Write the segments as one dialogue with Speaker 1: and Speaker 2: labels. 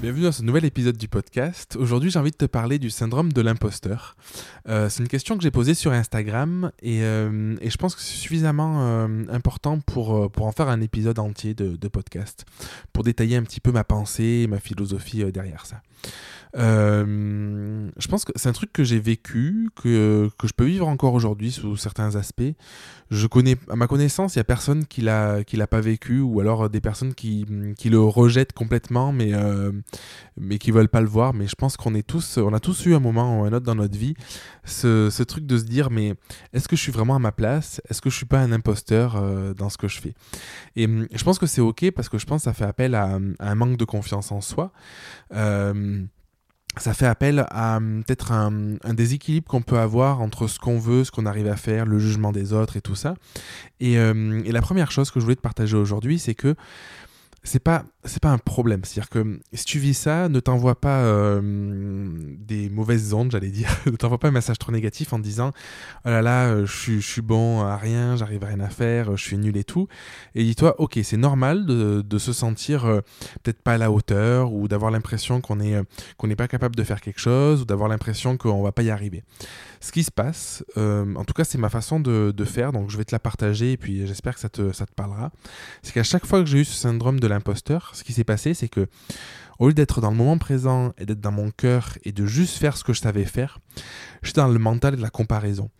Speaker 1: Bienvenue dans ce nouvel épisode du podcast. Aujourd'hui, j'ai envie de te parler du syndrome de l'imposteur. Euh, c'est une question que j'ai posée sur Instagram et, euh, je pense que c'est suffisamment euh, important pour, pour en faire un épisode entier de, podcast, pour détailler un petit peu ma pensée ma philosophie derrière ça. Je pense que c'est un truc que j'ai vécu, que, que je peux vivre encore aujourd'hui sous certains aspects. Je connais, à ma connaissance, il y a personne qui l'a, l'a pas vécu, ou alors des personnes qui, qui le rejettent complètement, mais, mais qui veulent pas le voir. Mais je pense qu'on est tous, on a tous eu un moment ou un autre dans notre vie, ce, truc de se dire, mais est-ce que je suis vraiment à ma place? Est-ce que je suis pas un imposteur euh, dans ce que je fais? Et hum, je pense que c'est ok parce que je pense que ça fait appel à, à un manque de confiance en soi. Euh, ça fait appel à hum, peut-être un, déséquilibre qu'on peut avoir entre ce qu'on veut, ce qu'on arrive à faire, le jugement des autres et tout ça. Et la première chose que je voulais te partager aujourd'hui, c'est que c'est pas c'est pas un problème. C'est à dire que si tu vis ça ne t'envoie pas euh, des mauvaises ondes j'allais dire. Ne t'envoie pas un message trop négatif en disant oh là là euh, je suis bon à rien j'arrive à rien à faire je suis nul et tout et dis-toi ok c'est normal de, de se sentir euh, peut-être pas à la hauteur ou d'avoir l'impression qu'on est euh, qu'on n'est pas capable de faire quelque chose ou d'avoir l'impression qu'on va pas y arriver. Ce qui se passe euh, en tout cas c'est ma façon de, de faire donc je vais te la partager et puis j'espère que ça te ça te parlera. C'est qu'à chaque fois que j'ai eu ce syndrome de l'imposteur, ce qui s'est passé, c'est que au lieu d'être dans le moment présent et d'être dans mon cœur et de juste faire ce que je savais faire, j'étais dans le mental et de la comparaison.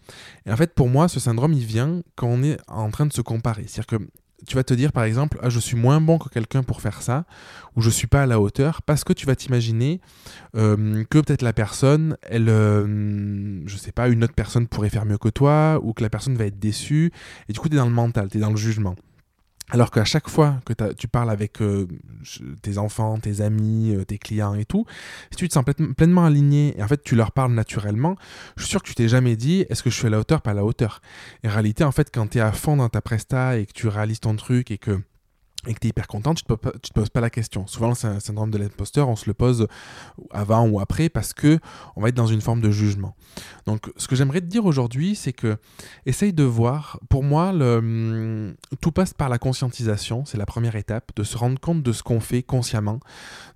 Speaker 1: Et en fait, pour moi, ce syndrome, il vient quand on est en train de se comparer. C'est-à-dire que tu vas te dire par exemple, ah, je suis moins bon que quelqu'un pour faire ça, ou je suis pas à la hauteur, parce que tu vas t'imaginer euh, que peut-être la personne, elle, euh, je sais pas, une autre personne pourrait faire mieux que toi, ou que la personne va être déçue, et du coup tu es dans le mental, tu es dans le jugement. Alors qu'à chaque fois que tu parles avec euh, tes enfants, tes amis, euh, tes clients et tout, si tu te sens pleinement aligné et en fait tu leur parles naturellement, je suis sûr que tu t'es jamais dit est-ce que je suis à la hauteur, pas à la hauteur. Et en réalité, en fait, quand tu es à fond dans ta presta et que tu réalises ton truc et que et que tu es hyper content, tu tu te poses pas la question. Souvent, c'est un syndrome de l'imposteur, on se le pose avant ou après parce que on va être dans une forme de jugement. Donc, ce que j'aimerais te dire aujourd'hui, c'est que essaye de voir. Pour moi, le, tout passe par la conscientisation. C'est la première étape, de se rendre compte de ce qu'on fait consciemment,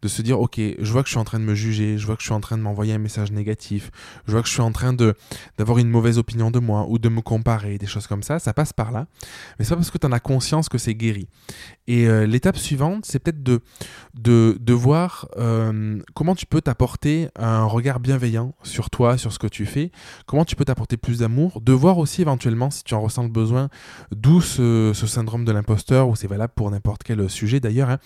Speaker 1: de se dire, ok, je vois que je suis en train de me juger, je vois que je suis en train de m'envoyer un message négatif, je vois que je suis en train d'avoir une mauvaise opinion de moi ou de me comparer, des choses comme ça. Ça passe par là, mais c'est pas parce que tu en as conscience que c'est guéri. Euh, l'étape suivante, c'est peut-être de, de, de voir euh, comment tu peux t'apporter un regard bienveillant sur toi, sur ce que tu fais, comment tu peux t'apporter plus d'amour, de voir aussi éventuellement si tu en ressens le besoin, d'où ce, syndrome de l'imposteur, ou c'est valable pour n'importe quel sujet d'ailleurs, hein,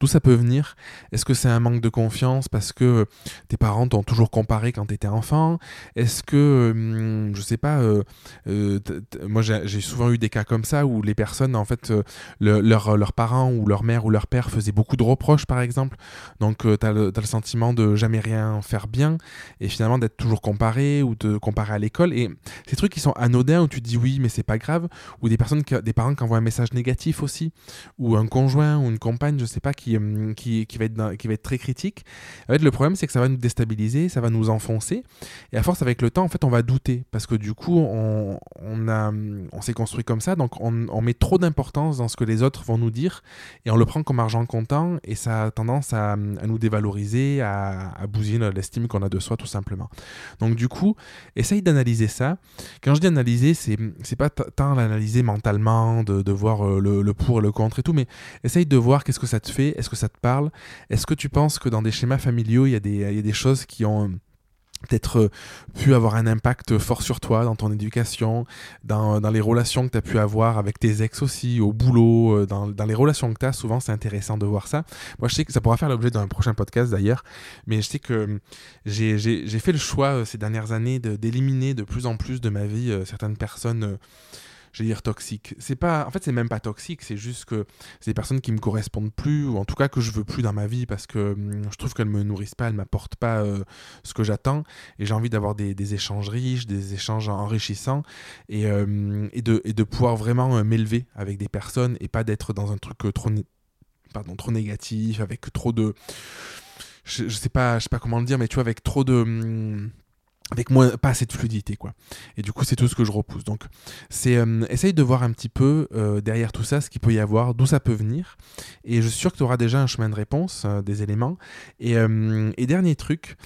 Speaker 1: d'où ça peut venir. Est-ce que c'est un manque de confiance parce que tes parents t'ont toujours comparé quand tu étais enfant? Est-ce que, hum, je sais pas, euh, euh, moi j'ai souvent eu des cas comme ça où les personnes, en fait, le, leur, leurs parents ou leur mère ou leur père faisaient beaucoup de reproches par exemple. Donc euh, tu as, le sentiment de jamais rien faire bien et finalement d'être toujours comparé ou de comparer à l'école. Et ces trucs qui sont anodins où tu dis oui mais c'est pas grave. Ou des personnes des parents qui envoient un message négatif aussi. Ou un conjoint ou une compagne je sais pas qui, qui, qui va, être qui va être très critique. En fait le problème c'est que ça va nous déstabiliser ça va nous enfoncer. Et à force avec le temps en fait on va douter. Parce que du coup on, on, a, on s'est construit comme ça. Donc on, on met trop d'importance dans ce que les autres vont nous dire et on le prend comme argent comptant et ça a tendance à, nous dévaloriser, à, à bousiller l'estime qu'on a de soi tout simplement. Donc du coup, essaye d'analyser ça. Quand je dis analyser, c'est, c'est pas tant l'analyser mentalement, de, de voir euh, le, le, pour et le contre et tout, mais essaye de voir qu'est-ce que ça te fait, est-ce que ça te parle, est-ce que tu penses que dans des schémas familiaux, il y il y a des choses qui ont peut-être euh, pu avoir un impact fort sur toi dans ton éducation, dans, dans les relations que tu as pu avoir avec tes ex aussi, au boulot, euh, dans, dans les relations que tu as, souvent c'est intéressant de voir ça. Moi je sais que ça pourra faire l'objet d'un prochain podcast d'ailleurs, mais je sais que euh, j'ai fait le choix ces dernières années d'éliminer de, de, plus en plus de ma vie certaines personnes je vais dire toxique. C'est pas, en fait, c'est même pas toxique, c'est juste que c'est des personnes qui me correspondent plus, ou en tout cas que je veux plus dans ma vie parce que hum, je trouve qu'elles me nourrissent pas, elles m'apportent pas euh, ce que j'attends, et j'ai envie d'avoir des, échanges riches, des échanges enrichissants, et, euh, et, de, pouvoir vraiment euh, m'élever avec des personnes et pas d'être dans un truc trop, pardon, trop négatif, avec trop de, je, je sais pas, je sais pas comment le dire, mais tu vois, avec trop de hum, avec moins pas assez de fluidité quoi. Et du coup c'est tout ce que je repousse. Donc c'est euh, essaye de voir un petit peu euh, derrière tout ça ce qu'il peut y avoir d'où ça peut venir. Et je suis sûr que tu auras déjà un chemin de réponse euh, des éléments. Et, et, dernier truc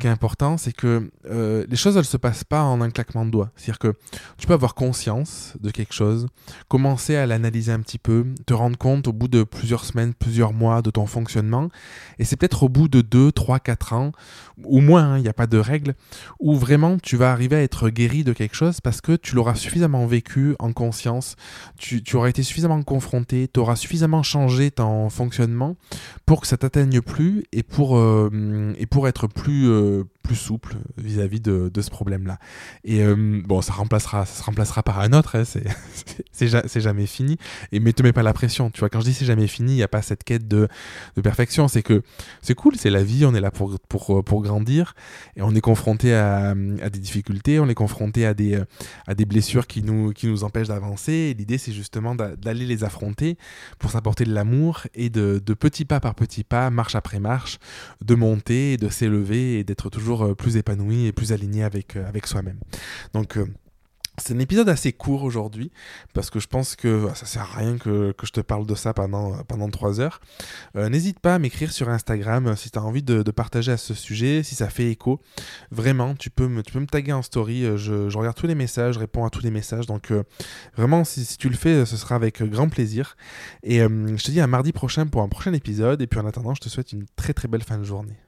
Speaker 1: qui est important c'est que les choses elles se passent pas en un claquement de doigts. C'est à dire que tu peux avoir conscience de quelque chose commencer à l'analyser un petit peu te rendre compte au bout de plusieurs semaines plusieurs mois de ton fonctionnement. Et c'est peut-être au bout de 2 3 4 ans ou moins hein, il n'y a pas de règle où vraiment tu vas arriver à être guéri de quelque chose parce que tu l'auras suffisamment vécu en conscience, tu, auras été suffisamment confronté, tu auras suffisamment changé ton fonctionnement pour que ça t'atteigne plus et pour, euh, et pour être plus, euh, plus souple vis-à-vis de, ce problème-là. Et euh, bon, ça remplacera, ça se remplacera par un autre, hein, c'est jamais fini. Et mais te mets pas la pression, tu vois. Quand je dis c'est jamais fini, il n'y a pas cette quête de, de perfection. C'est que c'est cool, c'est la vie, on est là pour, pour, pour grandir et on est confronté à, à, des difficultés, on est confronté à des, à des blessures qui nous, qui nous empêchent d'avancer. L'idée, c'est justement d'aller les affronter pour s'apporter de l'amour et de, de petit pas par petit pas, marche après marche, de monter, de s'élever et d'être toujours euh, plus épanoui et plus aligné avec, euh, avec soi-même. Donc euh, c'est un épisode assez court aujourd'hui parce que je pense que ça sert à rien que, je te parle de ça pendant, pendant 3 heures. N'hésite pas à m'écrire sur Instagram si tu as envie de, partager à ce sujet, si ça fait écho. Vraiment, tu peux me, taguer en story. Je, regarde tous les messages, je réponds à tous les messages. Donc vraiment, si, si, tu le fais, ce sera avec grand plaisir. Et je te dis à mardi prochain pour un prochain épisode. Et puis en attendant, je te souhaite une très très belle fin de journée.